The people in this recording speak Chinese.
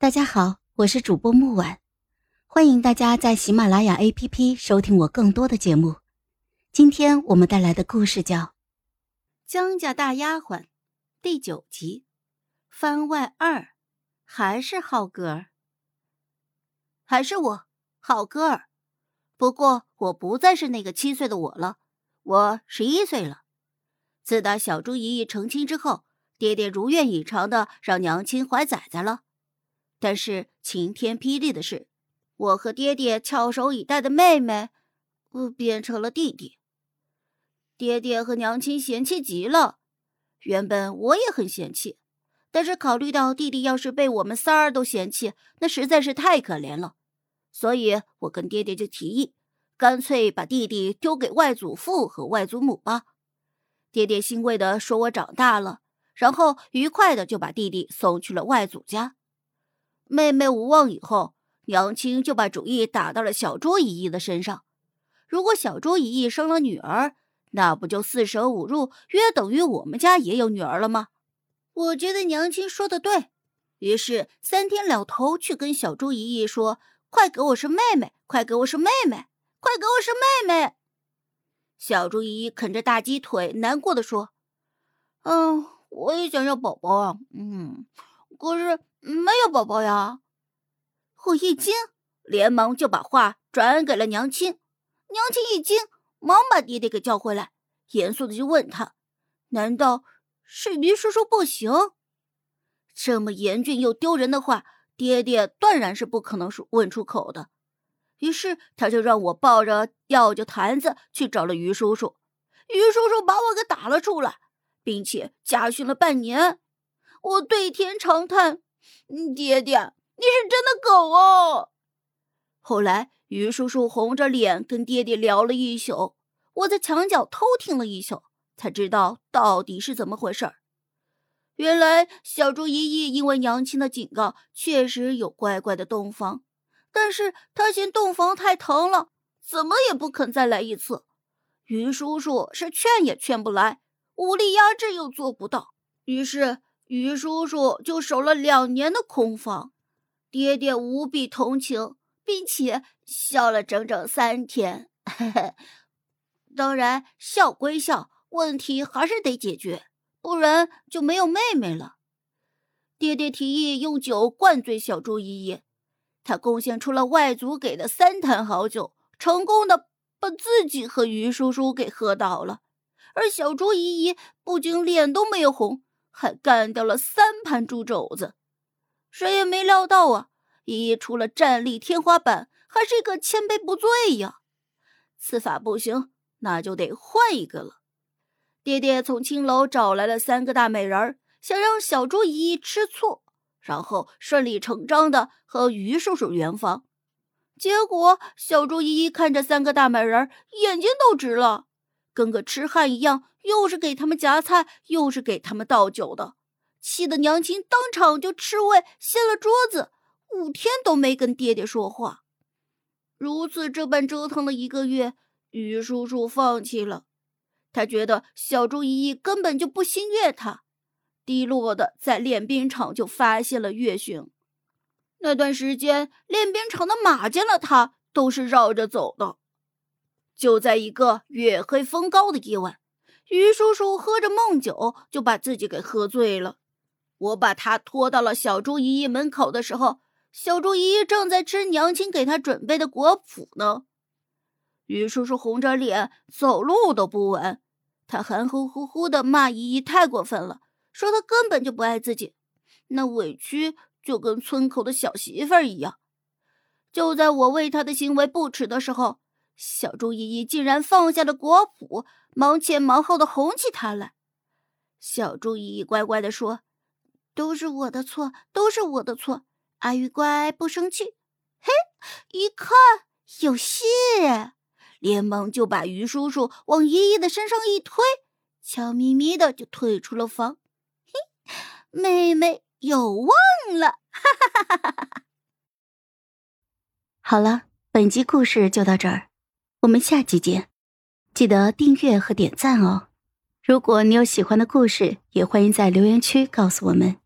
大家好，我是主播木婉，欢迎大家在喜马拉雅 APP 收听我更多的节目。今天我们带来的故事叫《江家大丫鬟》第九集，番外二，还是浩哥儿，还是我，浩哥儿。不过我不再是那个七岁的我了，我十一岁了。自打小猪姨姨成亲之后，爹爹如愿以偿的让娘亲怀崽崽了。但是晴天霹雳的是，我和爹爹翘首以待的妹妹，呃，变成了弟弟。爹爹和娘亲嫌弃极了。原本我也很嫌弃，但是考虑到弟弟要是被我们仨儿都嫌弃，那实在是太可怜了，所以我跟爹爹就提议，干脆把弟弟丢给外祖父和外祖母吧。爹爹欣慰的说：“我长大了。”然后愉快的就把弟弟送去了外祖家。妹妹无望以后，娘亲就把主意打到了小猪姨姨的身上。如果小猪姨姨生了女儿，那不就四舍五入约等于我们家也有女儿了吗？我觉得娘亲说的对，于是三天两头去跟小猪姨姨说：“快给我生妹妹，快给我生妹妹，快给我生妹妹。”小猪姨姨啃着大鸡腿，难过的说：“嗯，我也想要宝宝啊，嗯，可是……”没有宝宝呀！我一惊，连忙就把话转给了娘亲。娘亲一惊，忙把爹爹给叫回来，严肃的就问他：“难道是于叔叔不行？”这么严峻又丢人的话，爹爹断然是不可能说问出口的。于是他就让我抱着药酒坛子去找了于叔叔。于叔叔把我给打了出来，并且家训了半年。我对天长叹。爹爹，你是真的狗哦！后来，于叔叔红着脸跟爹爹聊了一宿，我在墙角偷听了一宿，才知道到底是怎么回事儿。原来，小猪姨姨因为娘亲的警告，确实有乖乖的洞房，但是她嫌洞房太疼了，怎么也不肯再来一次。于叔叔是劝也劝不来，武力压制又做不到，于是。于叔叔就守了两年的空房，爹爹无比同情，并且笑了整整三天。当然，笑归笑，问题还是得解决，不然就没有妹妹了。爹爹提议用酒灌醉小猪姨姨，他贡献出了外祖给的三坛好酒，成功的把自己和于叔叔给喝倒了，而小猪姨姨不仅脸都没有红。还干掉了三盘猪肘子，谁也没料到啊！姨姨除了战力天花板，还是一个千杯不醉呀。此法不行，那就得换一个了。爹爹从青楼找来了三个大美人，想让小猪姨姨吃醋，然后顺理成章的和于叔叔圆房。结果小猪姨姨看着三个大美人，眼睛都直了，跟个痴汉一样。又是给他们夹菜，又是给他们倒酒的，气得娘亲当场就吃味掀了桌子，五天都没跟爹爹说话。如此这般折腾了一个月，于叔叔放弃了。他觉得小猪姨姨根本就不心悦他，低落的在练兵场就发现了月巡。那段时间，练兵场的马见了他都是绕着走的。就在一个月黑风高的夜晚。于叔叔喝着梦酒，就把自己给喝醉了。我把他拖到了小猪姨姨门口的时候，小猪姨姨正在吃娘亲给她准备的果脯呢。于叔叔红着脸，走路都不稳。他含糊糊糊的骂姨姨太过分了，说她根本就不爱自己，那委屈就跟村口的小媳妇儿一样。就在我为他的行为不耻的时候，小猪姨姨竟然放下了果脯。忙前忙后的哄起他来，小猪姨姨乖乖的说：“都是我的错，都是我的错。”阿玉乖，不生气。嘿，一看有戏，连忙就把于叔叔往姨姨的身上一推，悄咪咪的就退出了房。嘿，妹妹有望了！哈哈哈哈哈哈！好了，本集故事就到这儿，我们下期见。记得订阅和点赞哦！如果你有喜欢的故事，也欢迎在留言区告诉我们。